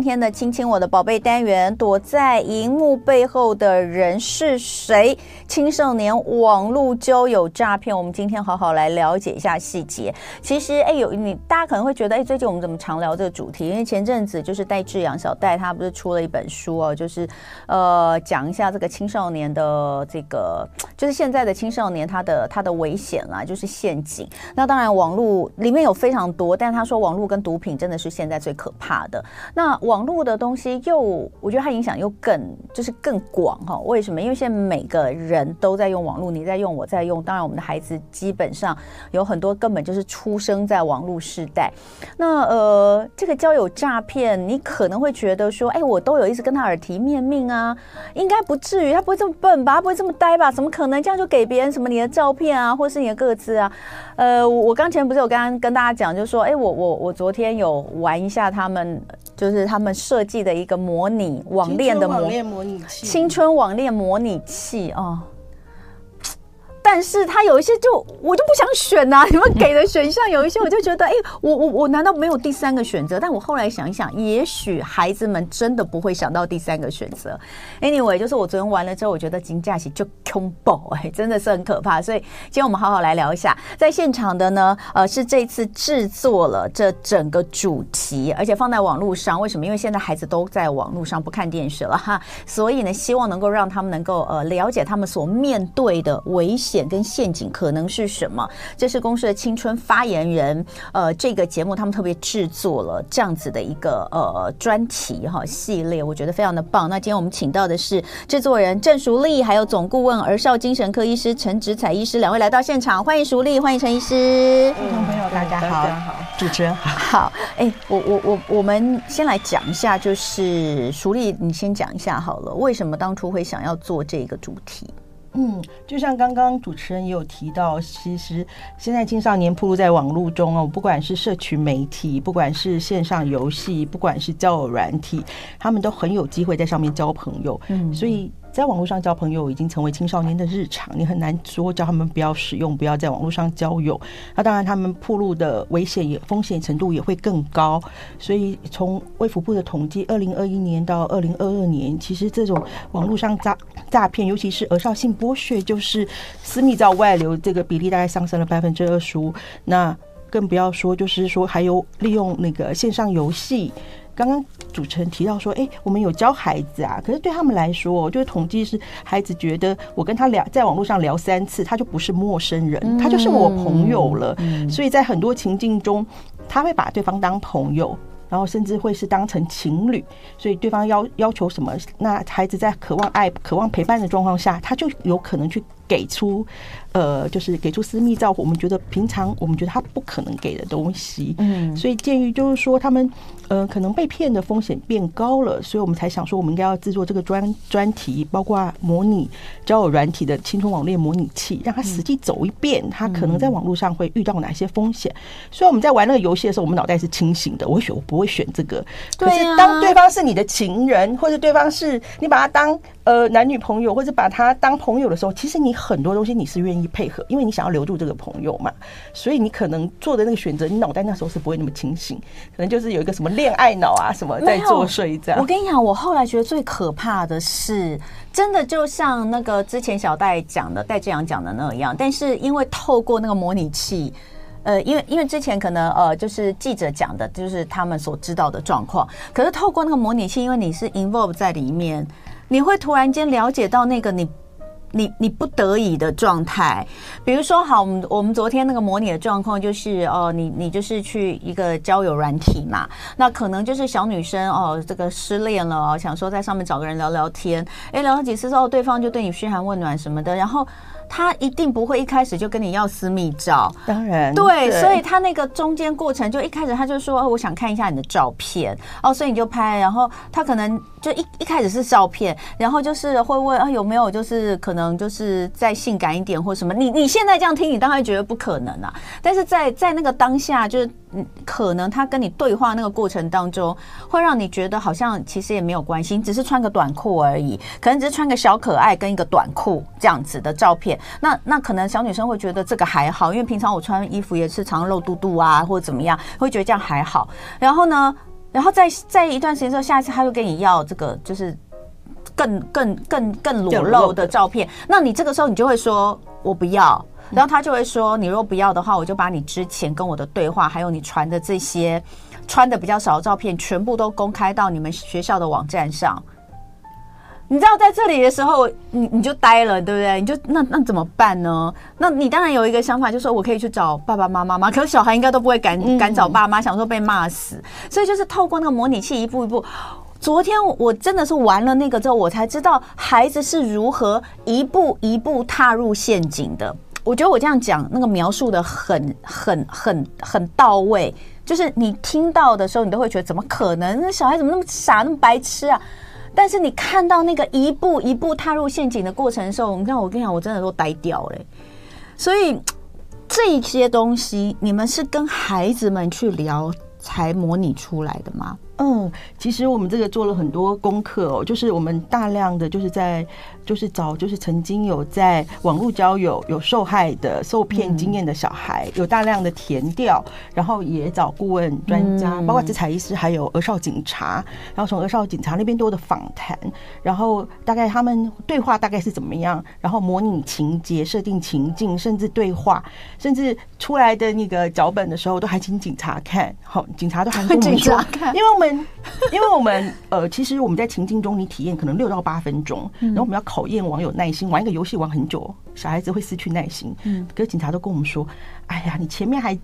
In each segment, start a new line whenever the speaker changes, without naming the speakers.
今天的“亲亲我的宝贝”单元，躲在荧幕背后的人是谁？青少年网络交友诈骗，我们今天好好来了解一下细节。其实，哎，有你大家可能会觉得，哎，最近我们怎么常聊这个主题？因为前阵子就是戴志阳小戴他不是出了一本书哦，就是呃讲一下这个青少年的这个，就是现在的青少年他的他的危险啦，就是陷阱。那当然，网络里面有非常多，但他说网络跟毒品真的是现在最可怕的。那网络的东西又，我觉得它影响又更就是更广哈。为什么？因为现在每个人都在用网络，你在用，我在用。当然，我们的孩子基本上有很多根本就是出生在网络时代。那呃，这个交友诈骗，你可能会觉得说，哎，我都有一直跟他耳提面命啊，应该不至于，他不会这么笨吧？他不会这么呆吧？怎么可能这样就给别人什么你的照片啊，或是你的个子啊？呃，我刚前不是有刚刚跟大家讲，就是说，哎，我我我昨天有玩一下他们，就是他们设计的一个模拟网恋的模
模拟器，
青春网恋模拟器哦。但是他有一些就我就不想选呐、啊，你们给的选项有一些我就觉得，哎，我我我难道没有第三个选择？但我后来想一想，也许孩子们真的不会想到第三个选择。Anyway，就是我昨天玩了之后，我觉得金假期就恐怖，哎，真的是很可怕。所以今天我们好好来聊一下，在现场的呢，呃，是这次制作了这整个主题，而且放在网络上。为什么？因为现在孩子都在网络上不看电视了哈，所以呢，希望能够让他们能够呃了解他们所面对的危险。险跟陷阱可能是什么？这是公司的青春发言人，呃，这个节目他们特别制作了这样子的一个呃专题哈系列，我觉得非常的棒。那今天我们请到的是制作人郑淑丽，还有总顾问儿少精神科医师陈植彩医师两位来到现场，欢迎淑丽，欢迎陈医师。
听众朋友大家好，大家好，主持人好。
好，哎，我我我我们先来讲一下，就是淑丽，你先讲一下好了，为什么当初会想要做这个主题？
嗯，就像刚刚主持人也有提到，其实现在青少年铺路在网络中哦，不管是社群媒体，不管是线上游戏，不管是交友软体，他们都很有机会在上面交朋友。嗯，所以。在网络上交朋友已经成为青少年的日常，你很难说叫他们不要使用，不要在网络上交友。那当然，他们暴露的危险也风险程度也会更高。所以从卫福部的统计，二零二一年到二零二二年，其实这种网络上诈诈骗，尤其是儿少性剥削，就是私密照外流，这个比例大概上升了百分之二十五。那更不要说，就是说还有利用那个线上游戏。刚刚主持人提到说，哎，我们有教孩子啊，可是对他们来说，就是统计是孩子觉得我跟他聊，在网络上聊三次，他就不是陌生人，他就是我朋友了。所以在很多情境中，他会把对方当朋友，然后甚至会是当成情侣。所以对方要要求什么，那孩子在渴望爱、渴望陪伴的状况下，他就有可能去给出。呃，就是给出私密照，我们觉得平常我们觉得他不可能给的东西，嗯，所以鉴于就是说他们呃可能被骗的风险变高了，所以我们才想说我们应该要制作这个专专题，包括模拟交友软体的青春网恋模拟器，让他实际走一遍，他可能在网络上会遇到哪些风险。所以我们在玩那个游戏的时候，我们脑袋是清醒的。我会选，我不会选这个。可是当对方是你的情人，或者对方是你把他当呃男女朋友，或者把他当朋友的时候，其实你很多东西你是愿意。配合，因为你想要留住这个朋友嘛，所以你可能做的那个选择，你脑袋那时候是不会那么清醒，可能就是有一个什么恋爱脑啊什么在作祟这样。
我跟你讲，我后来觉得最可怕的是，真的就像那个之前小戴讲的，戴志阳讲的那样，但是因为透过那个模拟器，呃，因为因为之前可能呃就是记者讲的，就是他们所知道的状况，可是透过那个模拟器，因为你是 involve 在里面，你会突然间了解到那个你。你你不得已的状态，比如说，好，我们我们昨天那个模拟的状况就是，哦，你你就是去一个交友软体嘛，那可能就是小女生哦，这个失恋了，想说在上面找个人聊聊天，哎，聊了几次之后，对方就对你嘘寒问暖什么的，然后。他一定不会一开始就跟你要私密照，
当然
对，对，所以他那个中间过程就一开始他就说，哦，我想看一下你的照片哦，所以你就拍，然后他可能就一一开始是照片，然后就是会问啊有没有就是可能就是再性感一点或什么，你你现在这样听，你当然觉得不可能啊，但是在在那个当下就是。可能他跟你对话那个过程当中，会让你觉得好像其实也没有关系，你只是穿个短裤而已，可能只是穿个小可爱跟一个短裤这样子的照片。那那可能小女生会觉得这个还好，因为平常我穿衣服也是常露肚肚啊，或者怎么样，会觉得这样还好。然后呢，然后再再一段时间之后，下一次他又跟你要这个，就是更更更更裸露的照片。那你这个时候你就会说我不要，然后他就会说你若不要的话，我就把你之前跟我的对话，还有你传的这些穿的比较少的照片，全部都公开到你们学校的网站上。你知道在这里的时候，你你就呆了，对不对？你就那那怎么办呢？那你当然有一个想法，就是说我可以去找爸爸妈妈吗？可是小孩应该都不会敢敢找爸妈，想说被骂死。所以就是透过那个模拟器一步一步。昨天我真的是玩了那个之后，我才知道孩子是如何一步一步踏入陷阱的。我觉得我这样讲，那个描述的很很很很到位。就是你听到的时候，你都会觉得怎么可能？那小孩怎么那么傻，那么白痴啊？但是你看到那个一步一步踏入陷阱的过程的时候，你看我跟你讲，我真的都呆掉了。所以这些东西，你们是跟孩子们去聊才模拟出来的吗？
嗯，其实我们这个做了很多功课哦，就是我们大量的就是在就是找就是曾经有在网络交友有受害的受骗经验的小孩，有大量的填调，然后也找顾问专家，包括咨财医师，还有儿少警察，然后从儿少警察那边多的访谈，然后大概他们对话大概是怎么样，然后模拟情节、设定情境，甚至对话，甚至出来的那个脚本的时候，都还请警察看，好，警察都还跟我们说，因为我们。因为我们呃，其实我们在情境中，你体验可能六到八分钟，然后我们要考验网友耐心，玩一个游戏玩很久，小孩子会失去耐心。嗯，可是警察都跟我们说，哎呀，你前面还。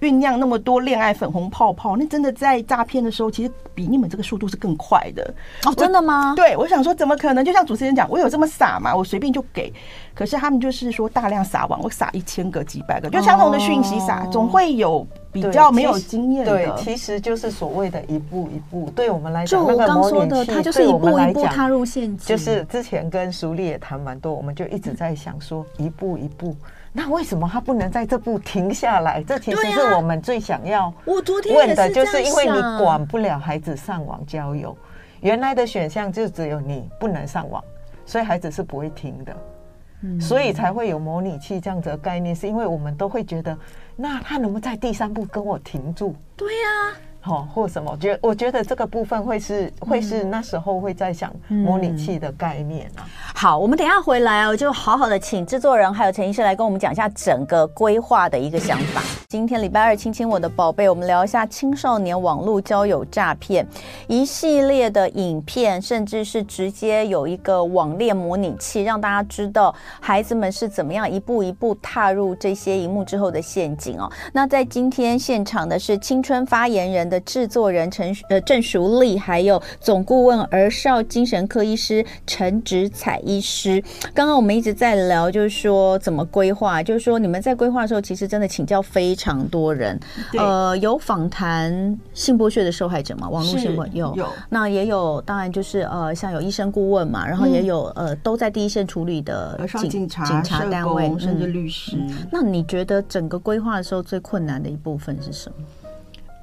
酝酿那么多恋爱粉红泡泡，那真的在诈骗的时候，其实比你们这个速度是更快的
哦。真的吗？
对，我想说，怎么可能？就像主持人讲，我有这么傻吗？我随便就给。可是他们就是说大量撒网，我撒一千个、几百个，就相同的讯息撒，总会有比较没有经验的。
对，其实就是所谓的一步一步。对我们来讲，
就我刚说的，他就是一步一步踏入陷阱。
就是之前跟苏丽也谈蛮多，我们就一直在想说，一步一步。那为什么他不能在这步停下来？这其实是我们最想要问的，就是因为你管不了孩子上网交友，原来的选项就只有你不能上网，所以孩子是不会停的，所以才会有模拟器这样子的概念，是因为我们都会觉得，那他能不能在第三步跟我停住？
对呀。
好，或什么？我觉得我觉得这个部分会是会是那时候会在想模拟器的概念啊。
嗯、好，我们等一下回来哦，就好好的请制作人还有陈医师来跟我们讲一下整个规划的一个想法。今天礼拜二，亲亲我的宝贝，我们聊一下青少年网络交友诈骗一系列的影片，甚至是直接有一个网恋模拟器，让大家知道孩子们是怎么样一步一步踏入这些荧幕之后的陷阱哦。那在今天现场的是青春发言人的制作人陈呃郑淑丽，还有总顾问儿少精神科医师陈植彩医师。刚刚我们一直在聊，就是说怎么规划，就是说你们在规划的时候，其实真的请教非。常多人，呃，有访谈性剥削的受害者嘛？网络新闻有，有，那也有，当然就是呃，像有医生顾问嘛，然后也有、嗯、呃，都在第一线处理的警警察、警察单位，甚至律师、嗯。那你觉得整个规划的时候最困难的一部分是什么？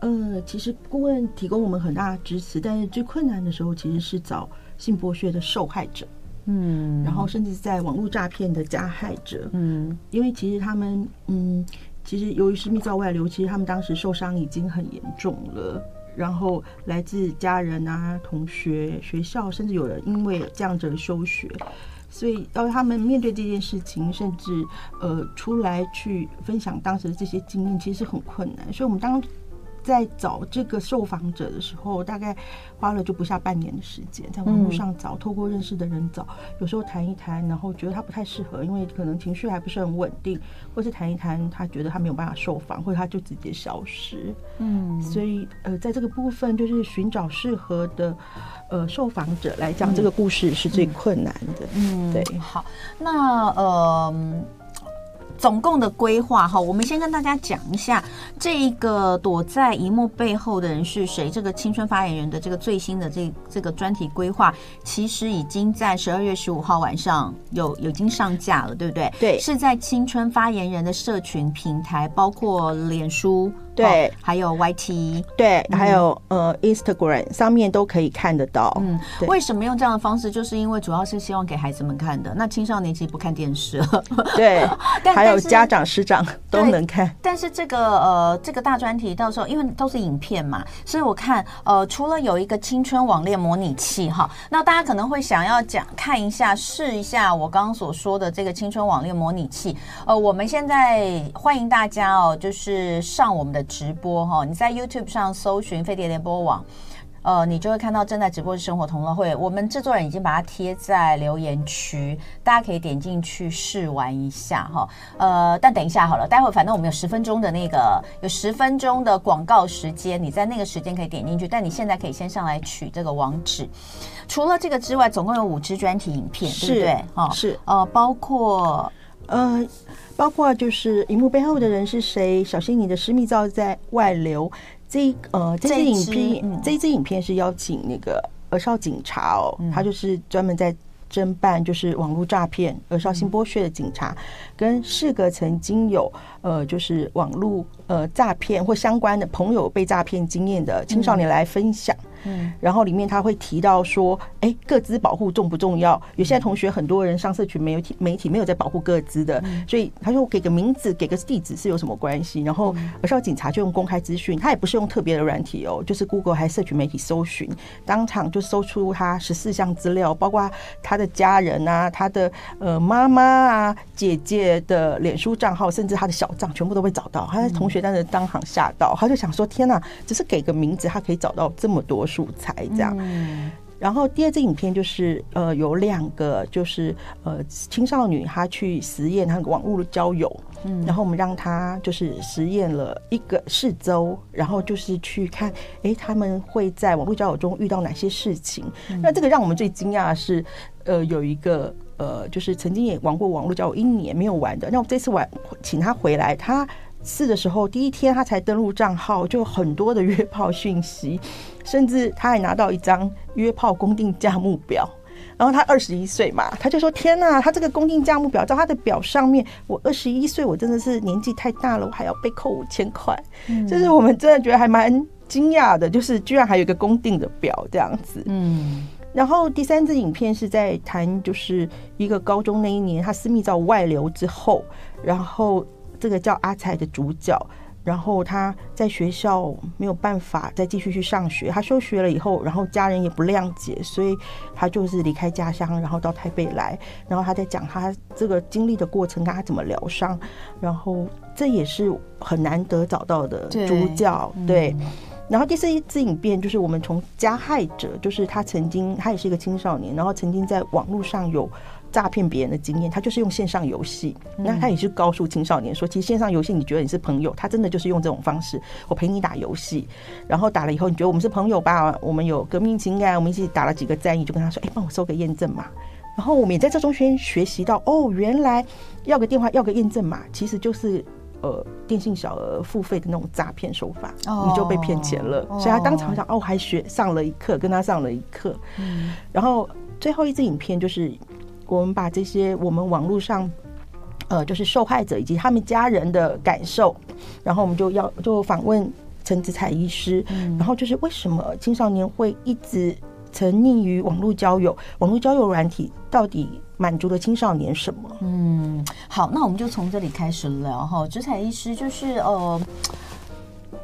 呃，其实顾问提供我们很大的支持，但是最困难的时候其实是找性剥削的受害者，嗯，然后甚至在网络诈骗的加害者，嗯，因为其实他们，嗯。其实由于是密造外流，其实他们当时受伤已经很严重了。然后来自家人啊、同学、学校，甚至有人因为这样子而休学，所以要他们面对这件事情，甚至呃出来去分享当时的这些经验，其实是很困难。所以我们当。在找这个受访者的时候，大概花了就不下半年的时间，在网络上找，透过认识的人找，有时候谈一谈，然后觉得他不太适合，因为可能情绪还不是很稳定，或是谈一谈，他觉得他没有办法受访，或者他就直接消失。嗯，所以呃，在这个部分，就是寻找适合的呃受访者来讲这个故事是最困难的。嗯，对。
好，那呃。总共的规划哈，我们先跟大家讲一下这一个躲在荧幕背后的人是谁。这个青春发言人的这个最新的这这个专题规划，其实已经在十二月十五号晚上有有已经上架了，对不对？
对，
是在青春发言人的社群平台，包括脸书。
对，
还有 YT，
对，还有呃 Instagram 上面都可以看得到。
嗯，为什么用这样的方式？就是因为主要是希望给孩子们看的。那青少年其实不看电视，
对，还有家长师长都能看。
但是这个呃这个大专题到时候因为都是影片嘛，所以我看呃除了有一个青春网恋模拟器哈，那大家可能会想要讲看一下试一下我刚刚所说的这个青春网恋模拟器。呃，我们现在欢迎大家哦，就是上我们的。直播哈，你在 YouTube 上搜寻飞碟联播网，呃，你就会看到正在直播的生活同乐会。我们制作人已经把它贴在留言区，大家可以点进去试玩一下哈。呃，但等一下好了，待会反正我们有十分钟的那个，有十分钟的广告时间，你在那个时间可以点进去。但你现在可以先上来取这个网址。除了这个之外，总共有五支专题影片，对不对？哈，
是
呃，包括
呃。包括就是荧幕背后的人是谁？小心你的私密照在外流。这呃，这支影片，嗯、这支影片是邀请那个儿少警察哦，嗯、他就是专门在侦办就是网络诈骗、儿少性剥削的警察，跟四个曾经有呃就是网络呃诈骗或相关的朋友被诈骗经验的青少年来分享。嗯，然后里面他会提到说，哎，各自保护重不重要？有些同学很多人上社群媒体媒体没有在保护各自的，所以他说给个名字，给个地址是有什么关系？然后而是要警察就用公开资讯，他也不是用特别的软体哦，就是 Google 还社群媒体搜寻，当场就搜出他十四项资料，包括他的家人啊，他的呃妈妈啊、姐姐的脸书账号，甚至他的小账，全部都会找到。他的同学当时当场吓到，他就想说：天哪，只是给个名字，他可以找到这么多。素材这样，嗯然后第二支影片就是呃有两个就是呃青少女她去实验她的网络的交友，嗯，然后我们让她就是实验了一个四周，然后就是去看哎他们会在网络交友中遇到哪些事情。那这个让我们最惊讶的是呃有一个呃就是曾经也玩过网络交友一年没有玩的，那我这次玩请他回来他。试的时候，第一天他才登录账号，就很多的约炮讯息，甚至他还拿到一张约炮公定价目表。然后他二十一岁嘛，他就说：“天呐，他这个公定价目表，在他的表上面，我二十一岁，我真的是年纪太大了，我还要被扣五千块。”就是我们真的觉得还蛮惊讶的，就是居然还有一个公定的表这样子。嗯。然后第三支影片是在谈，就是一个高中那一年，他私密照外流之后，然后。这个叫阿才的主角，然后他在学校没有办法再继续去上学，他休学了以后，然后家人也不谅解，所以他就是离开家乡，然后到台北来，然后他在讲他这个经历的过程，跟他怎么疗伤，然后这也是很难得找到的主角，对。对嗯、然后第四支影片就是我们从加害者，就是他曾经他也是一个青少年，然后曾经在网络上有。诈骗别人的经验，他就是用线上游戏。那他也是告诉青少年说，其实线上游戏，你觉得你是朋友，他真的就是用这种方式，我陪你打游戏，然后打了以后，你觉得我们是朋友吧？我们有革命情感，我们一起打了几个战役，就跟他说，哎，帮我收个验证码。然后我们也在这中间学习到，哦，原来要个电话，要个验证码，其实就是呃电信小额付费的那种诈骗手法，你就被骗钱了。所以他当场想，哦，还学上了一课，跟他上了一课。然后最后一支影片就是。我们把这些我们网络上，呃，就是受害者以及他们家人的感受，然后我们就要就访问陈子彩医师，然后就是为什么青少年会一直沉溺于网络交友？网络交友软体到底满足了青少年什么？
嗯，好，那我们就从这里开始聊哈。子彩医师就是呃，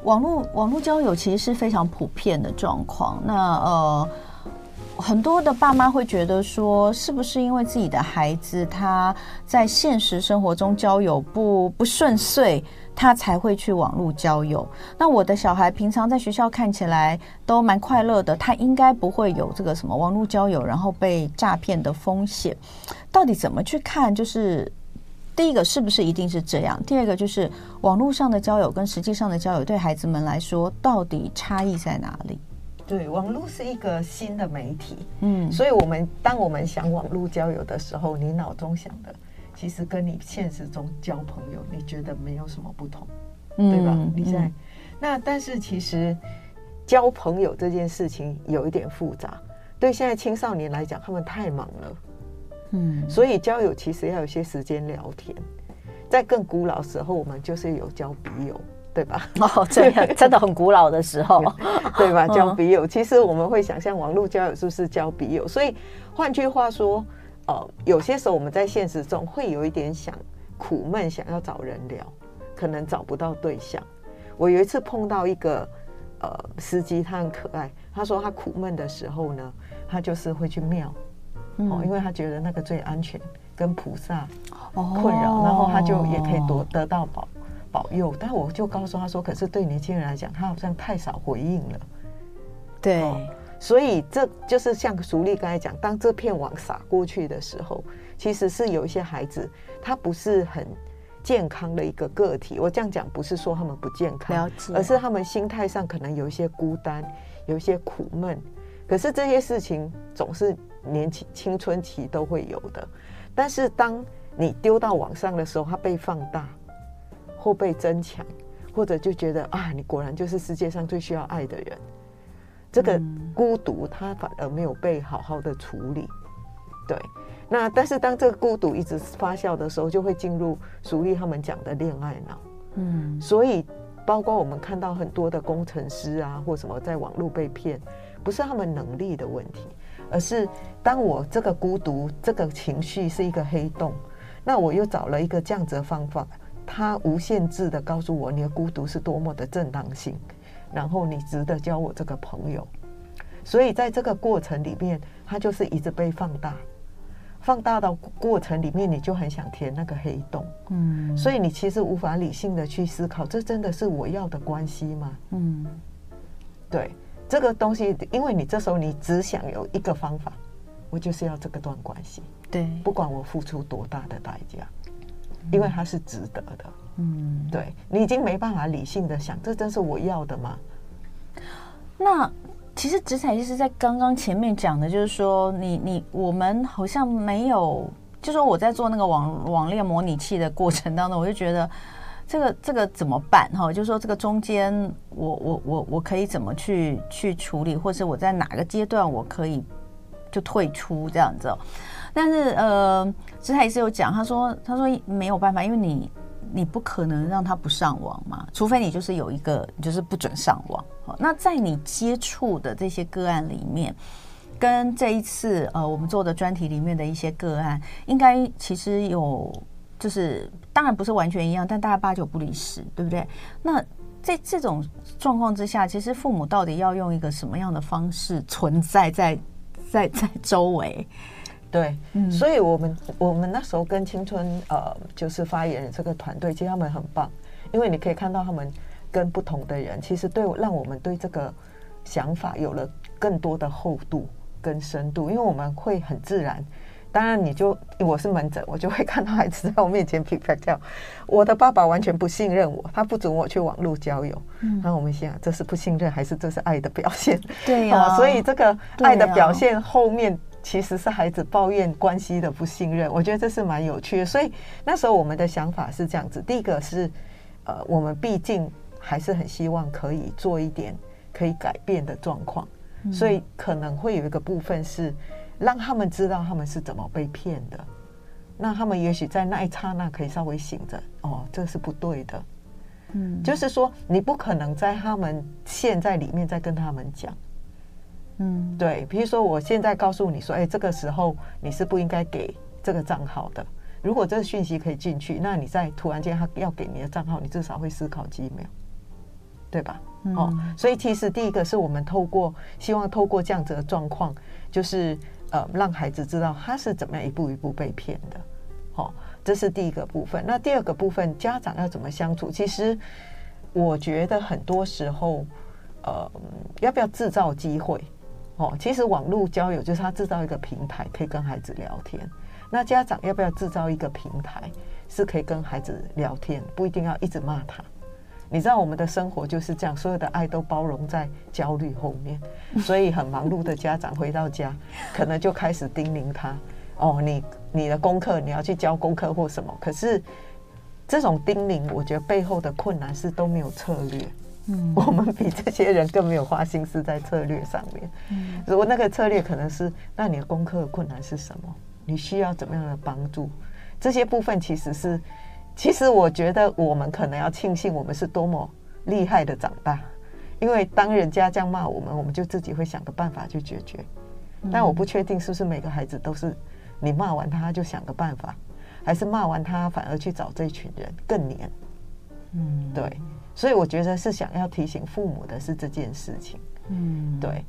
网络网络交友其实是非常普遍的状况，那呃。很多的爸妈会觉得说，是不是因为自己的孩子他在现实生活中交友不不顺遂，他才会去网络交友？那我的小孩平常在学校看起来都蛮快乐的，他应该不会有这个什么网络交友然后被诈骗的风险。到底怎么去看？就是第一个是不是一定是这样？第二个就是网络上的交友跟实际上的交友对孩子们来说到底差异在哪里？
对，网络是一个新的媒体，嗯，所以我们当我们想网络交友的时候，你脑中想的其实跟你现实中交朋友，你觉得没有什么不同，嗯、对吧？你在、嗯、那，但是其实交朋友这件事情有一点复杂，对现在青少年来讲，他们太忙了，嗯，所以交友其实要有些时间聊天。在更古老时候，我们就是有交笔友。对吧？
哦，这样 真的很古老的时候，
对吧？交笔友，其实我们会想象网络交友是不是交笔友？所以换句话说，呃，有些时候我们在现实中会有一点想苦闷，想要找人聊，可能找不到对象。我有一次碰到一个呃司机，他很可爱，他说他苦闷的时候呢，他就是会去庙。哦，因为他觉得那个最安全，跟菩萨困扰，哦、然后他就也可以得得到保保佑。但我就告诉他说，可是对年轻人来讲，他好像太少回应了。
对、
哦，所以这就是像熟丽刚才讲，当这片网撒过去的时候，其实是有一些孩子，他不是很健康的一个个体。我这样讲不是说他们不健康，而是他们心态上可能有一些孤单，有一些苦闷。可是这些事情总是。年轻青春期都会有的，但是当你丢到网上的时候，它被放大或被增强，或者就觉得啊，你果然就是世界上最需要爱的人。这个孤独，它反而没有被好好的处理。对，那但是当这个孤独一直发酵的时候，就会进入熟丽他们讲的恋爱脑。嗯，所以包括我们看到很多的工程师啊，或什么在网络被骗，不是他们能力的问题。而是当我这个孤独、这个情绪是一个黑洞，那我又找了一个这样子的方法，它无限制的告诉我你的孤独是多么的正当性，然后你值得交我这个朋友。所以在这个过程里面，他就是一直被放大，放大到过程里面，你就很想填那个黑洞。嗯，所以你其实无法理性的去思考，这真的是我要的关系吗？嗯，对。这个东西，因为你这时候你只想有一个方法，我就是要这个段关系，
对，
不管我付出多大的代价，因为它是值得的，嗯，对，你已经没办法理性的想，这真是我要的吗？
那其实职场医师在刚刚前面讲的，就是说你你我们好像没有，就说我在做那个网网恋模拟器的过程当中，我就觉得。这个这个怎么办哈？就是说这个中间我我我我可以怎么去去处理，或是我在哪个阶段我可以就退出这样子？但是呃，其实他也是有讲，他说他说没有办法，因为你你不可能让他不上网嘛，除非你就是有一个就是不准上网。那在你接触的这些个案里面，跟这一次呃我们做的专题里面的一些个案，应该其实有。就是当然不是完全一样，但大概八九不离十，对不对？那在这种状况之下，其实父母到底要用一个什么样的方式存在在在在周围？
对，嗯，所以我们我们那时候跟青春呃，就是发言人这个团队，其实他们很棒，因为你可以看到他们跟不同的人，其实对让我们对这个想法有了更多的厚度跟深度，因为我们会很自然。当然，你就我是门诊，我就会看到孩子在我面前 pick 掉。我的爸爸完全不信任我，他不准我去网络交友。嗯，那我们想，这是不信任还是这是爱的表现？
对呀、啊哦。
所以这个爱的表现后面其实是孩子抱怨关系的不信任。我觉得这是蛮有趣的。所以那时候我们的想法是这样子：第一个是，呃，我们毕竟还是很希望可以做一点可以改变的状况，所以可能会有一个部分是。让他们知道他们是怎么被骗的，那他们也许在那一刹那可以稍微醒着，哦，这是不对的，嗯，就是说你不可能在他们现在里面再跟他们讲，嗯，对，比如说我现在告诉你说，哎，这个时候你是不应该给这个账号的，如果这个讯息可以进去，那你在突然间他要给你的账号，你至少会思考几秒，对吧？哦，所以其实第一个是我们透过希望透过这样子的状况，就是。呃，让孩子知道他是怎么样一步一步被骗的，好，这是第一个部分。那第二个部分，家长要怎么相处？其实我觉得很多时候，呃，要不要制造机会？哦，其实网络交友就是他制造一个平台，可以跟孩子聊天。那家长要不要制造一个平台，是可以跟孩子聊天，不一定要一直骂他。你知道我们的生活就是这样，所有的爱都包容在焦虑后面，所以很忙碌的家长回到家，可能就开始叮咛他：哦，你你的功课你要去交功课或什么。可是这种叮咛，我觉得背后的困难是都没有策略。嗯，我们比这些人更没有花心思在策略上面。嗯，如果那个策略可能是，那你的功课的困难是什么？你需要怎么样的帮助？这些部分其实是。其实我觉得我们可能要庆幸，我们是多么厉害的长大。因为当人家这样骂我们，我们就自己会想个办法去解决。但我不确定是不是每个孩子都是你骂完他就想个办法，还是骂完他反而去找这群人更黏。嗯，对。所以我觉得是想要提醒父母的是这件事情。嗯，对。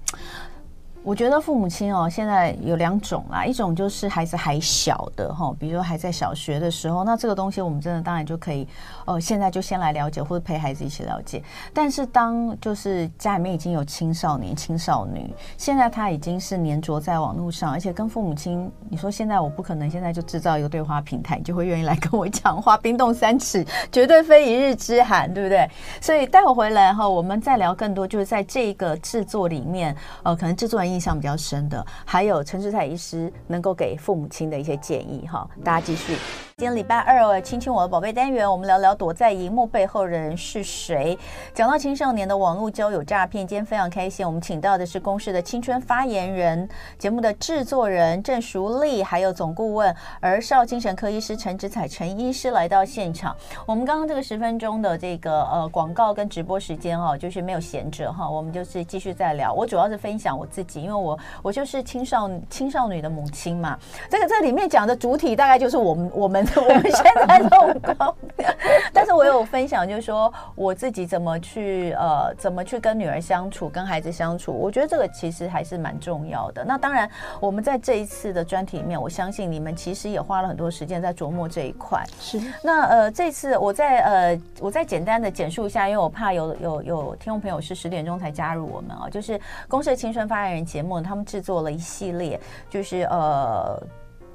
我觉得父母亲哦，现在有两种啦，一种就是孩子还小的哈，比如说还在小学的时候，那这个东西我们真的当然就可以，呃，现在就先来了解或者陪孩子一起了解。但是当就是家里面已经有青少年、青少女，现在他已经是黏着在网络上，而且跟父母亲，你说现在我不可能现在就制造一个对话平台，你就会愿意来跟我讲话，冰冻三尺绝对非一日之寒，对不对？所以待会回来哈，我们再聊更多，就是在这个制作里面，呃，可能制作人。印象比较深的，还有陈志泰医师能够给父母亲的一些建议哈，大家继续。今天礼拜二，亲亲我的宝贝单元，我们聊聊躲在荧幕背后的人是谁。讲到青少年的网络交友诈骗，今天非常开心，我们请到的是公司的青春发言人、节目的制作人郑淑丽，还有总顾问儿少精神科医师陈之彩陈医师来到现场。我们刚刚这个十分钟的这个呃广告跟直播时间哈，就是没有闲着哈，我们就是继续再聊。我主要是分享我自己，因为我我就是青少青少女的母亲嘛。这个这里面讲的主体大概就是我们我们。我们现在弄光，但是我有分享，就是说我自己怎么去呃，怎么去跟女儿相处，跟孩子相处。我觉得这个其实还是蛮重要的。那当然，我们在这一次的专题里面，我相信你们其实也花了很多时间在琢磨这一块。是。那呃，这次我再呃，我再简单的简述一下，因为我怕有有有听众朋友是十点钟才加入我们啊，就是公社青春发言人节目，他们制作了一系列，就是呃。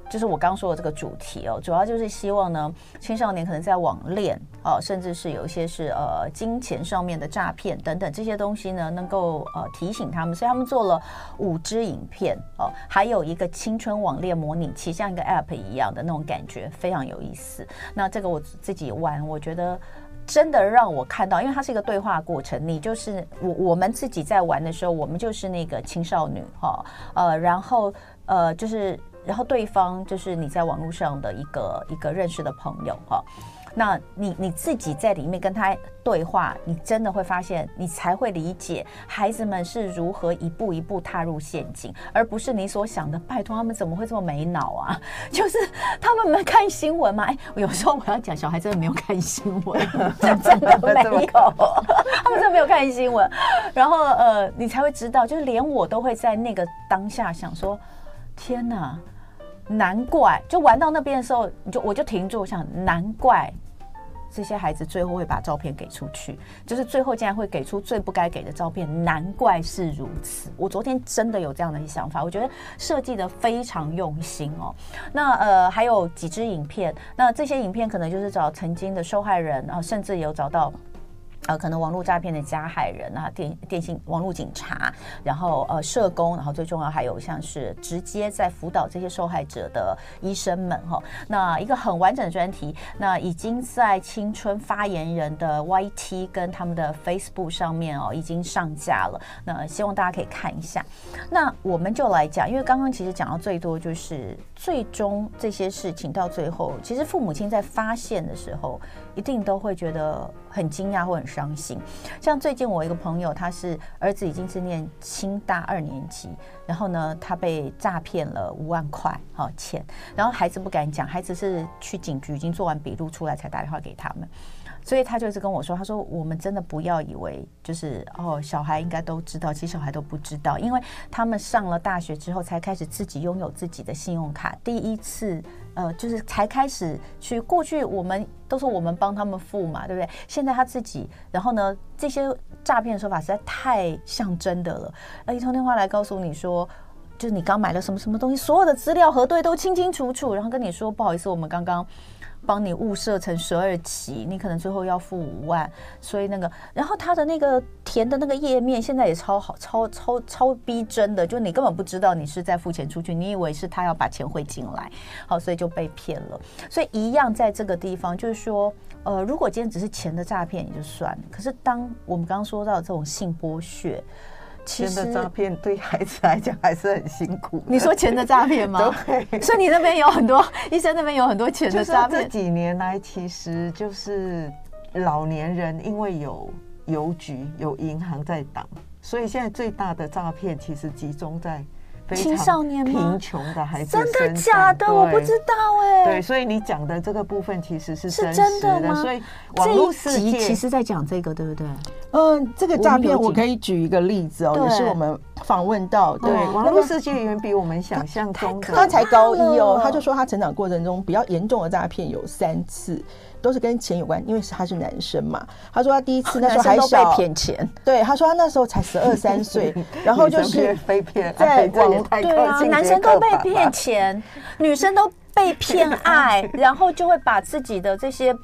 就是我刚说的这个主题哦，主要就是希望呢，青少年可能在网恋哦，甚至是有一些是呃金钱上面的诈骗等等这些东西呢，能够呃提醒他们，所以他们做了五支影片哦，还有一个青春网恋模拟器，像一个 App 一样的那种感觉，非常有意思。那这个我自己玩，我觉得真的让我看到，因为它是一个对话过程，你就是我我们自己在玩的时候，我们就是那个青少女哈，呃，然后呃就是。然后对方就是你在网络上的一个一个认识的朋友哈，那你你自己在里面跟他对话，你真的会发现，你才会理解孩子们是如何一步一步踏入陷阱，而不是你所想的。拜托，他们怎么会这么没脑啊？就是他们没看新闻吗？哎，有时候我要讲，小孩真的没有看新闻，真的没有，他们真的没有看新闻。然后呃，你才会知道，就是连我都会在那个当下想说，天哪！难怪，就玩到那边的时候，你就我就停住，我想难怪这些孩子最后会把照片给出去，就是最后竟然会给出最不该给的照片，难怪是如此。我昨天真的有这样的一想法，我觉得设计得非常用心哦。那呃，还有几支影片，那这些影片可能就是找曾经的受害人，啊甚至有找到。呃，可能网络诈骗的加害人啊，电电信网络警察，然后呃社工，然后最重要还有像是直接在辅导这些受害者的医生们哈、那一个很完整的专题，那已经在青春发言人的 YT 跟他们的 Facebook 上面哦，已经上架了。那希望大家可以看一下。那我们就来讲，因为刚刚其实讲到最多就是最终这些事情到最后，其实父母亲在发现的时候，一定都会觉得很惊讶或很伤心。像最近我一个朋友，他是儿子已经是念清大二年级，然后呢，他被诈骗了五万块好钱，然后孩子不敢讲，孩子是去警局已经做完笔录出来才打电话给他们。所以他就是跟我说，他说我们真的不要以为就是哦，小孩应该都知道，其实小孩都不知道，因为他们上了大学之后才开始自己拥有自己的信用卡，第一次呃，就是才开始去。过去我们都是我们帮他们付嘛，对不对？现在他自己，然后呢，这些诈骗手法实在太像真的了。而，一通电话来告诉你说，就是你刚买了什么什么东西，所有的资料核对都清清楚楚，然后跟你说不好意思，我们刚刚。帮你物设成十二期，你可能最后要付五万，所以那个，然后他的那个填的那个页面现在也超好，超超超逼真的，就你根本不知道你是在付钱出去，你以为是他要把钱汇进来，好，所以就被骗了。所以一样在这个地方，就是说，呃，如果今天只是钱的诈骗也就算了，可是当我们刚刚说到这种性剥削。钱的
诈骗对孩子来讲还是很辛苦。
你说钱的诈骗吗？对，所以你那边有很多医生那边有很多钱的诈骗。
这几年来，其实就是老年人因为有邮局、有银行在挡，所以现在最大的诈骗其实集中在。
青少年
贫穷的孩子，
真的假的？我不知道哎。
对，所以你讲的这个部分其实是真实的。所以网络世界
其实在讲这个，对不对？
嗯，这个诈骗我可以举一个例子哦，也是我们访问到。
对，网络世界远比我们想象中的。
他才高一哦，他就说他成长过程中比较严重的诈骗有三次。都是跟钱有关，因为是他是男生嘛。他说他第一次那时候还小，
被骗钱。
对，他说他那时候才十二三岁，然后就是
被骗，
在
网
对啊，男生都被骗钱，女生都被骗爱，然后就会把自己的这些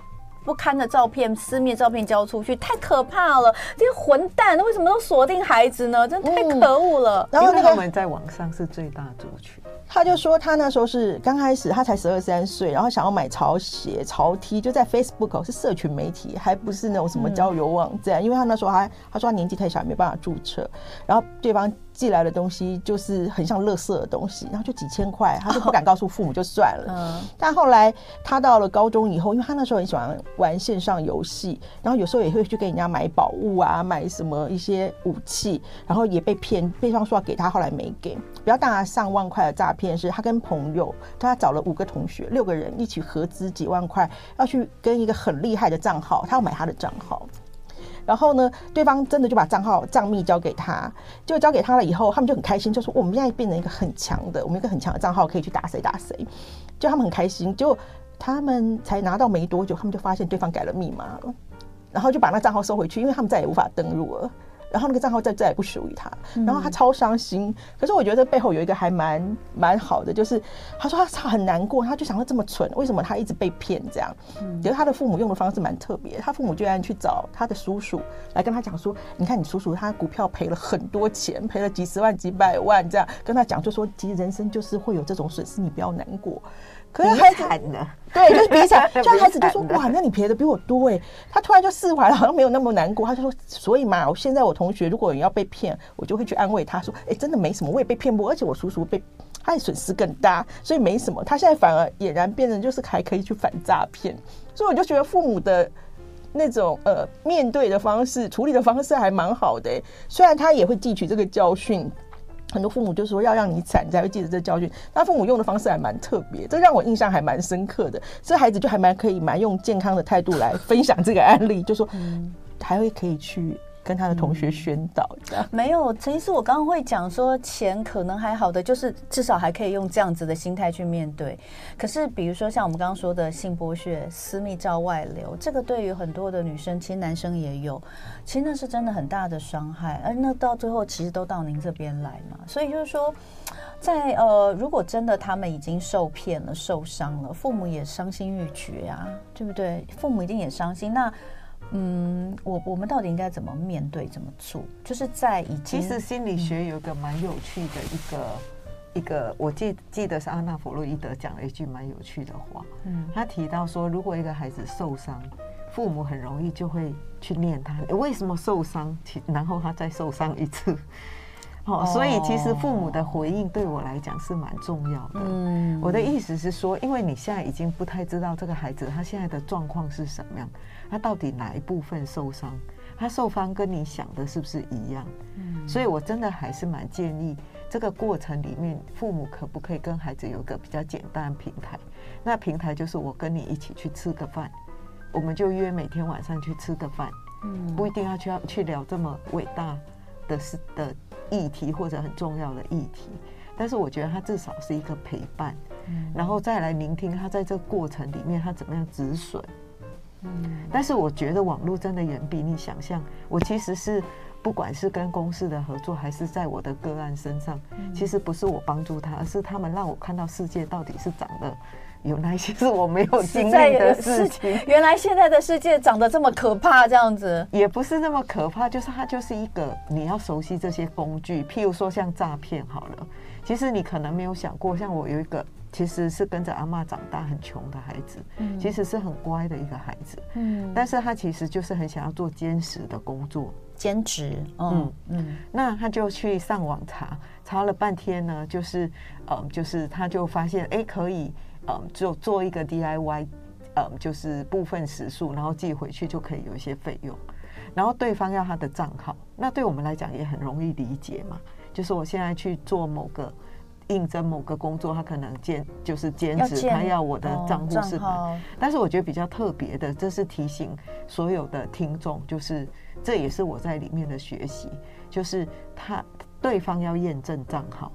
不堪的照片、私密照片交出去，太可怕了！这些混蛋为什么都锁定孩子呢？真的太可恶了。
然后那个他们在网上是最大族群。
他就说，他那时候是刚开始，他才十二三岁，然后想要买潮鞋、潮 T，就在 Facebook 是社群媒体，还不是那种什么交友网站，因为他那时候还他说他年纪太小，没办法注册，然后对方。寄来的东西就是很像垃圾的东西，然后就几千块，他就不敢告诉父母就算了。嗯，但后来他到了高中以后，因为他那时候很喜欢玩线上游戏，然后有时候也会去给人家买宝物啊，买什么一些武器，然后也被骗，对方说要给他，后来没给。比较大上万块的诈诈骗是他跟朋友，他找了五个同学，六个人一起合资几万块，要去跟一个很厉害的账号，他要买他的账号。然后呢，对方真的就把账号账密交给他，就交给他了以后，他们就很开心，就说我们现在变成一个很强的，我们一个很强的账号可以去打谁打谁，就他们很开心。就他们才拿到没多久，他们就发现对方改了密码了，然后就把那账号收回去，因为他们再也无法登录了。然后那个账号再再也不属于他，然后他超伤心。嗯、可是我觉得背后有一个还蛮蛮好的，就是他说他很难过，他就想说这么蠢，为什么他一直被骗这样？嗯，觉得他的父母用的方式蛮特别，他父母居然去找他的叔叔来跟他讲说，你看你叔叔他股票赔了很多钱，赔了几十万几百万这样，跟他讲就说其实人生就是会有这种损失，你不要难过。可是孩子
呢？
对，就是比惨。就孩子就说：“哇，那你赔的比我多哎。”他突然就释怀了，好像没有那么难过。他就说：“所以嘛，我现在我同学如果你要被骗，我就会去安慰他说：‘哎，真的没什么，我也被骗过，而且我叔叔被他的损失更大，所以没什么。’他现在反而俨然变成就是还可以去反诈骗。所以我就觉得父母的那种呃面对的方式、处理的方式还蛮好的。虽然他也会汲取这个教训。”很多父母就说要让你惨，你才会记得这教训。那父母用的方式还蛮特别，这让我印象还蛮深刻的。这孩子就还蛮可以，蛮用健康的态度来分享这个案例，就说还会可以去。跟他的同学宣导这样、
没有，陈医师，我刚刚会讲说钱可能还好的，就是至少还可以用这样子的心态去面对。可是比如说像我们刚刚说的性剥削、私密照外流，这个对于很多的女生，其实男生也有，其实那是真的很大的伤害。而那到最后其实都到您这边来嘛，所以就是说，在呃，如果真的他们已经受骗了、受伤了，父母也伤心欲绝啊，对不对？父母一定也伤心。那嗯，我我们到底应该怎么面对？怎么做？就是在以前，
其实心理学有一个蛮有趣的一个、嗯、一个，我记记得是安娜弗洛伊德讲了一句蛮有趣的话。嗯，他提到说，如果一个孩子受伤，父母很容易就会去念他为什么受伤，然后他再受伤一次。哦，所以其实父母的回应对我来讲是蛮重要的。嗯，我的意思是说，因为你现在已经不太知道这个孩子他现在的状况是什么样。他到底哪一部分受伤？他受伤跟你想的是不是一样？嗯，所以我真的还是蛮建议这个过程里面，父母可不可以跟孩子有一个比较简单的平台？那平台就是我跟你一起去吃个饭，我们就约每天晚上去吃个饭，嗯，不一定要去要去聊这么伟大的事的议题或者很重要的议题，但是我觉得他至少是一个陪伴，嗯，然后再来聆听他在这个过程里面他怎么样止损。但是我觉得网络真的远比你想象。我其实是不管是跟公司的合作，还是在我的个案身上，其实不是我帮助他，而是他们让我看到世界到底是长得有哪些是我没有经历的事情。
原来现在的世界长得这么可怕，这样子
也不是那么可怕，就是它就是一个你要熟悉这些工具，譬如说像诈骗好了，其实你可能没有想过，像我有一个。其实是跟着阿妈长大，很穷的孩子，嗯，其实是很乖的一个孩子，嗯，但是他其实就是很想要做兼职的工作，
兼职，嗯。嗯，
那他就去上网查，查了半天呢，就是，嗯，就是他就发现，哎，可以，嗯，就做一个 DIY，嗯，就是部分时数，然后寄回去就可以有一些费用。然后对方要他的账号，那对我们来讲也很容易理解嘛。就是我现在去做某个应征某个工作，他可能兼就是兼职，他要我的账户是吧？但是我觉得比较特别的，这是提醒所有的听众，就是这也是我在里面的学习，就是他对方要验证账号，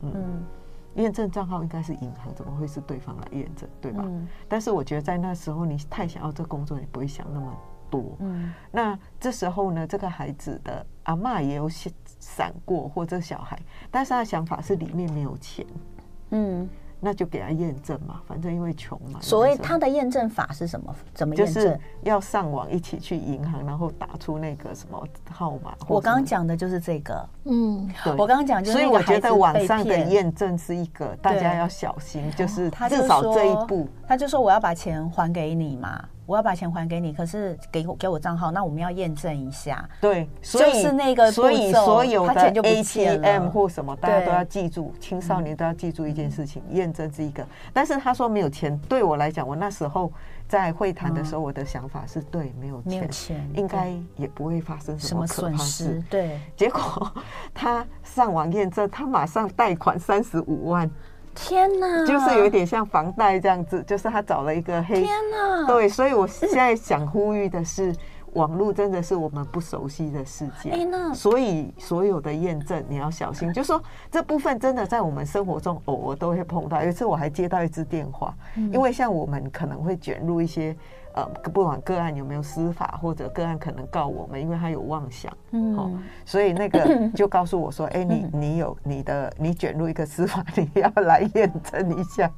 嗯。嗯验证账号应该是银行，怎么会是对方来验证，对吧？嗯、但是我觉得在那时候，你太想要这工作，你不会想那么多。嗯，那这时候呢，这个孩子的阿妈也有闪过，或者小孩，但是他的想法是里面没有钱。嗯。那就给他验证嘛，反正因为穷嘛。
所谓他的验证法是什么？怎么验证？
就是要上网一起去银行，然后打出那个什么号码。
我刚刚讲的就是这个。嗯，对。我刚刚讲就是，
所以我觉得网上的验证是一个大家要小心，就是至少这一步。
他就说我要把钱还给你嘛。我要把钱还给你，可是给我给我账号，那我们要验证一下。
对，所以
就是那个，
所以所有的 ATM 或什么，大家都要记住，青少年都要记住一件事情，验证这一个。但是他说没有钱，对我来讲，我那时候在会谈的时候，我的想法是对，没有钱，应该也不会发生什么可怕事。
对，
结果 他上网验证，他马上贷款三十五万。
天哪，
就是有一点像房贷这样子，就是他找了一个黑。
天哪，
对，所以我现在想呼吁的是，网络真的是我们不熟悉的世界。所以所有的验证你要小心，就是说这部分真的在我们生活中偶尔都会碰到。有一次我还接到一支电话，因为像我们可能会卷入一些。呃，不管个案有没有司法，或者个案可能告我们，因为他有妄想，嗯，哦，所以那个 就告诉我说，哎，你你有你的，你卷入一个司法，你要来验证一下。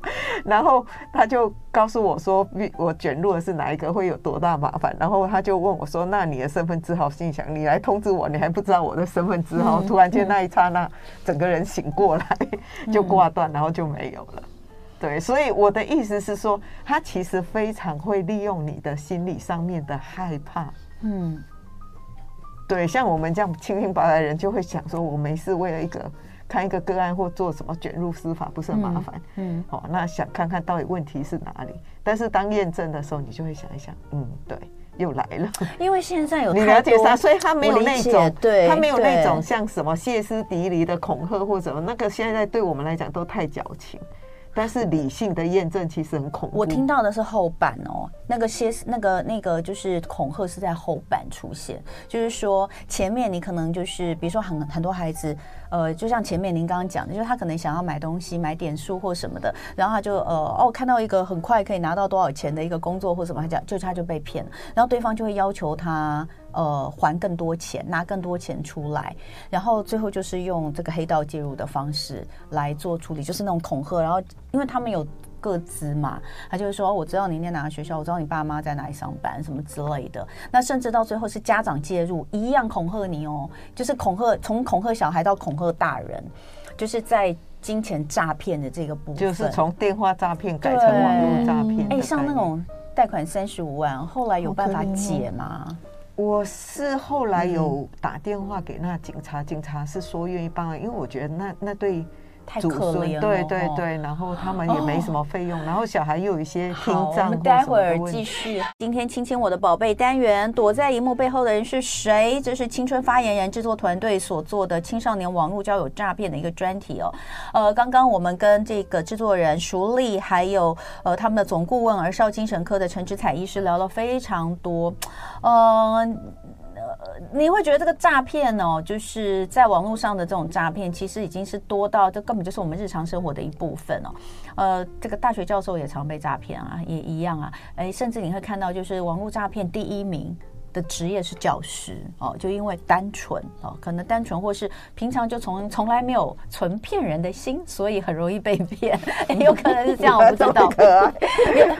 然后他就告诉我说，我卷入的是哪一个，会有多大麻烦。然后他就问我说，那你的身份证号？心想，你来通知我，你还不知道我的身份证号？突然间那一刹那，整个人醒过来，就挂断，然后就没有了。对，所以我的意思是说，他其实非常会利用你的心理上面的害怕。嗯，对，像我们这样清清白白的人，就会想说，我没事，为了一个看一个个案或做什么卷入司法，不是很麻烦？嗯，哦，那想看看到底问题是哪里？但是当验证的时候，你就会想一想，嗯，对，又来了。
因为现在有
你了解他，所以他没有那种，
对，
他没有那种像什么歇斯底里的恐吓或什么，那个现在对我们来讲都太矫情。但是理性的验证其实很恐怖。
我听到的是后半哦，那个些那个那个就是恐吓是在后半出现，就是说前面你可能就是比如说很很多孩子，呃，就像前面您刚刚讲的，就是他可能想要买东西买点数或什么的，然后他就呃哦看到一个很快可以拿到多少钱的一个工作或什么，他讲就他就被骗了，然后对方就会要求他。呃，还更多钱，拿更多钱出来，然后最后就是用这个黑道介入的方式来做处理，就是那种恐吓。然后，因为他们有各资嘛，他就会说：“我知道你念哪个学校，我知道你爸妈在哪里上班，什么之类的。”那甚至到最后是家长介入，一样恐吓你哦，就是恐吓，从恐吓小孩到恐吓大人，就是在金钱诈骗的这个部分，
就是从电话诈骗改成网络诈骗。
哎，像那种贷款三十五万，后来有办法解吗？
我是后来有打电话给那警察，警察是说愿意帮，因为我觉得那那对。
太可怜了，
对对对，然后他们也没什么费用，然后小孩又有一些听障。
我们待会儿继续。今天亲亲我的宝贝单元，躲在荧幕背后的人是谁？这是青春发言人制作团队所做的青少年网络交友诈骗的一个专题哦。呃，刚刚我们跟这个制作人熟丽，还有呃他们的总顾问儿少精神科的陈志彩医师聊了非常多，呃。你会觉得这个诈骗哦，就是在网络上的这种诈骗，其实已经是多到这根本就是我们日常生活的一部分哦。呃，这个大学教授也常被诈骗啊，也一样啊。诶，甚至你会看到，就是网络诈骗第一名。的职业是教师哦，就因为单纯哦，可能单纯或是平常就从从来没有存骗人的心，所以很容易被骗。哎，有可能是这样，我不知道。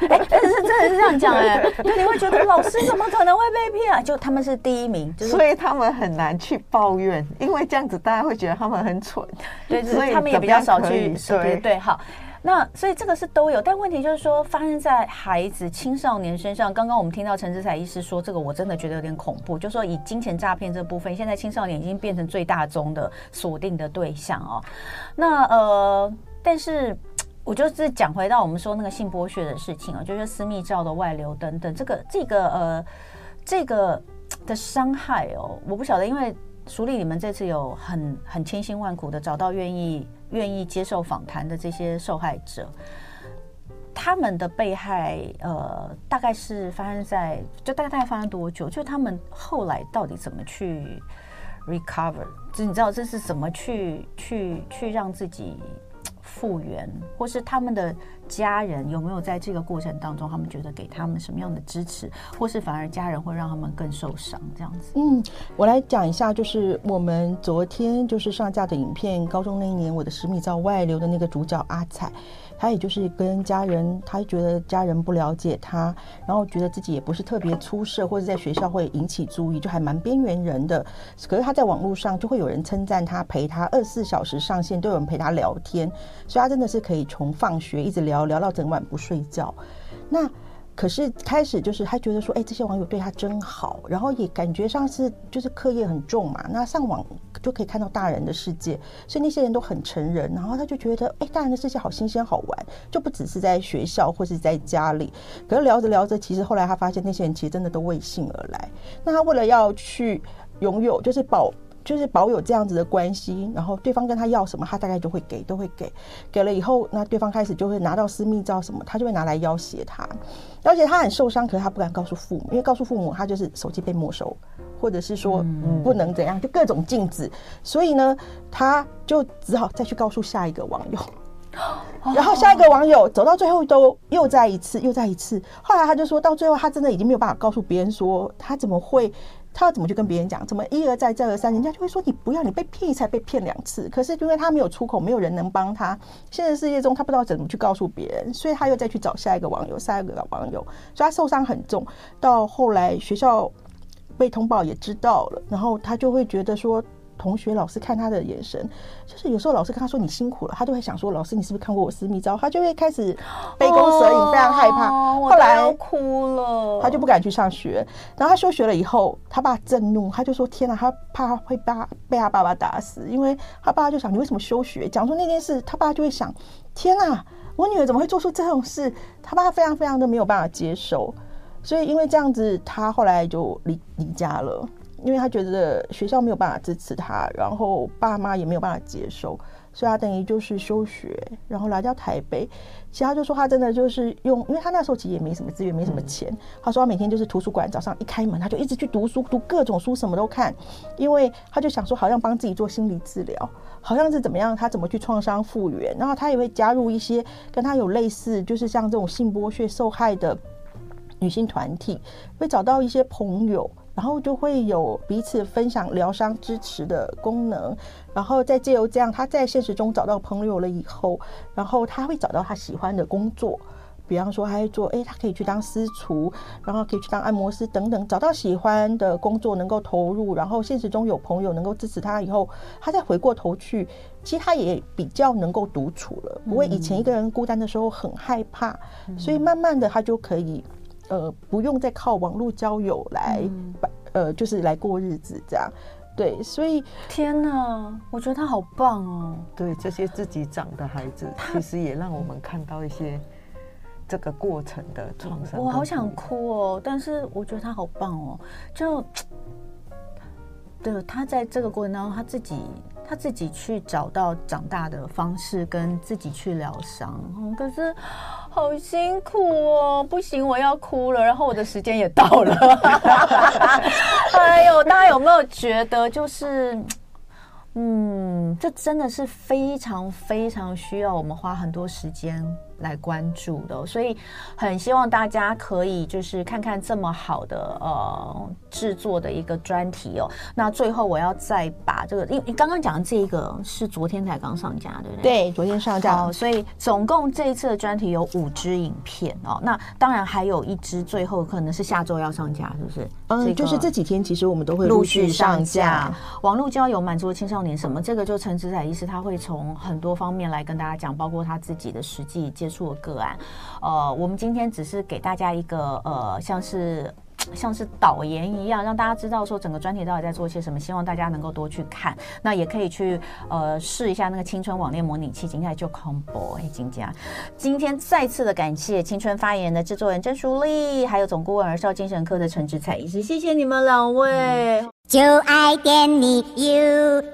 哎，但是真的是这样讲哎，对，你会觉得老师怎么可能会被骗啊？就他们是第一名，就是
所以他们很难去抱怨，因为这样子大家会觉得他们很蠢，
对，所以他们也比较少去对对好。那所以这个是都有，但问题就是说发生在孩子青少年身上。刚刚我们听到陈志才医师说，这个我真的觉得有点恐怖，就说以金钱诈骗这部分，现在青少年已经变成最大宗的锁定的对象哦。那呃，但是我就是讲回到我们说那个性剥削的事情啊，就是私密照的外流等等，这个这个呃这个的伤害哦，我不晓得，因为淑丽你们这次有很很千辛万苦的找到愿意愿意接受访谈的这些受害者。他们的被害，呃，大概是发生在，就大概发生多久？就他们后来到底怎么去 recover？就你知道这是怎么去去去让自己复原，或是他们的家人有没有在这个过程当中，他们觉得给他们什么样的支持，或是反而家人会让他们更受伤这样子？
嗯，我来讲一下，就是我们昨天就是上架的影片，高中那一年我的十米照外流的那个主角阿彩。他也就是跟家人，他觉得家人不了解他，然后觉得自己也不是特别出色，或者在学校会引起注意，就还蛮边缘人的。可是他在网络上就会有人称赞他，陪他二十四小时上线，都有人陪他聊天，所以他真的是可以从放学一直聊聊到整晚不睡觉。那。可是开始就是他觉得说，哎，这些网友对他真好，然后也感觉上是就是课业很重嘛，那上网就可以看到大人的世界，所以那些人都很成人，然后他就觉得，哎，大人的世界好新鲜好玩，就不只是在学校或是在家里。可是聊着聊着，其实后来他发现那些人其实真的都为性而来，那他为了要去拥有，就是保。就是保有这样子的关系，然后对方跟他要什么，他大概就会给，都会给。给了以后，那对方开始就会拿到私密照什么，他就会拿来要挟他，而且他很受伤，可是他不敢告诉父母，因为告诉父母，他就是手机被没收，或者是说不能怎样，就各种禁止。所以呢，他就只好再去告诉下一个网友，然后下一个网友走到最后都又再一次，又再一次。后来他就说到最后，他真的已经没有办法告诉别人说他怎么会。他要怎么去跟别人讲？怎么一而再再而三，人家就会说你不要，你被骗才被骗两次。可是因为他没有出口，没有人能帮他。现实世界中，他不知道怎么去告诉别人，所以他又再去找下一个网友，下一个网友，所以他受伤很重。到后来学校被通报也知道了，然后他就会觉得说。同学、老师看他的眼神，就是有时候老师跟他说“你辛苦了”，他就会想说：“老师，你是不是看过我私密照？”他就会开始杯弓蛇影，非常害怕。后来
哭了，
他就不敢去上学。然后他休学了以后，他爸震怒，他就说：“天哪，他怕会爸被他爸爸打死，因为他爸爸就想你为什么休学？讲出那件事，他爸就会想：天哪，我女儿怎么会做出这种事？他爸非常非常的没有办法接受，所以因为这样子，他后来就离离家了。”因为他觉得学校没有办法支持他，然后爸妈也没有办法接受，所以他等于就是休学，然后来到台北。其实他就说他真的就是用，因为他那时候其实也没什么资源，没什么钱。他说他每天就是图书馆，早上一开门他就一直去读书，读各种书，什么都看。因为他就想说，好像帮自己做心理治疗，好像是怎么样，他怎么去创伤复原。然后他也会加入一些跟他有类似，就是像这种性剥削受害的女性团体，会找到一些朋友。然后就会有彼此分享疗伤支持的功能，然后再借由这样，他在现实中找到朋友了以后，然后他会找到他喜欢的工作，比方说他会做，诶，他可以去当私厨，然后可以去当按摩师等等，找到喜欢的工作能够投入，然后现实中有朋友能够支持他以后，他再回过头去，其实他也比较能够独处了，不会以前一个人孤单的时候很害怕，所以慢慢的他就可以。呃，不用再靠网络交友来，嗯、呃，就是来过日子这样，对，所以
天哪，我觉得他好棒哦。
对，这些自己长的孩子，其实也让我们看到一些这个过程的创伤。
我好想哭哦，但是我觉得他好棒哦，就，对，他在这个过程当中，他自己。他自己去找到长大的方式，跟自己去疗伤。可是好辛苦哦，不行，我要哭了。然后我的时间也到了。哎呦，大家有没有觉得就是？嗯，这真的是非常非常需要我们花很多时间来关注的，所以很希望大家可以就是看看这么好的呃制作的一个专题哦。那最后我要再把这个，因为你刚刚讲的这个是昨天才刚上架，对不对？
对，昨天上架。
哦，所以总共这一次的专题有五支影片哦。那当然还有一支，最后可能是下周要上架，是不是？
嗯，就是这几天其实我们都会陆续上架。
网络交友满足青少年什么？这个就陈子彩医师他会从很多方面来跟大家讲，包括他自己的实际接触的个案。呃，我们今天只是给大家一个呃，像是像是导言一样，让大家知道说整个专题到底在做些什么。希望大家能够多去看，那也可以去呃试一下那个青春网恋模拟器，今天就 combo，金家。今天再次的感谢青春发言的制作人郑淑丽，还有总顾问儿少精神科的陈志彩医师，谢谢你们两位。就爱点你 UFO。